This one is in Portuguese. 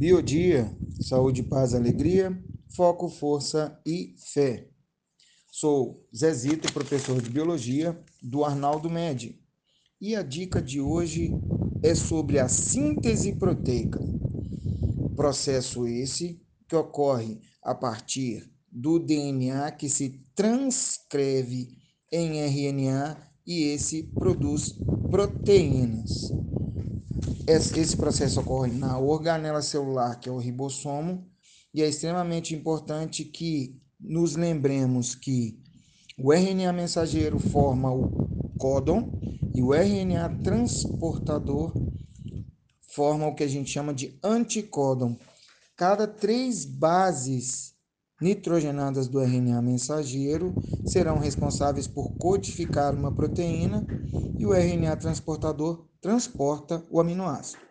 Biodia, saúde, paz, alegria, foco, força e fé. Sou Zezito, professor de biologia do Arnaldo Med. E a dica de hoje é sobre a síntese proteica. Processo esse que ocorre a partir do DNA que se transcreve em RNA e esse produz proteínas. Esse processo ocorre na organela celular, que é o ribossomo, e é extremamente importante que nos lembremos que o RNA mensageiro forma o códon e o RNA transportador forma o que a gente chama de anticódon. Cada três bases nitrogenadas do RNA mensageiro serão responsáveis por codificar uma proteína e o RNA transportador transporta o aminoácido.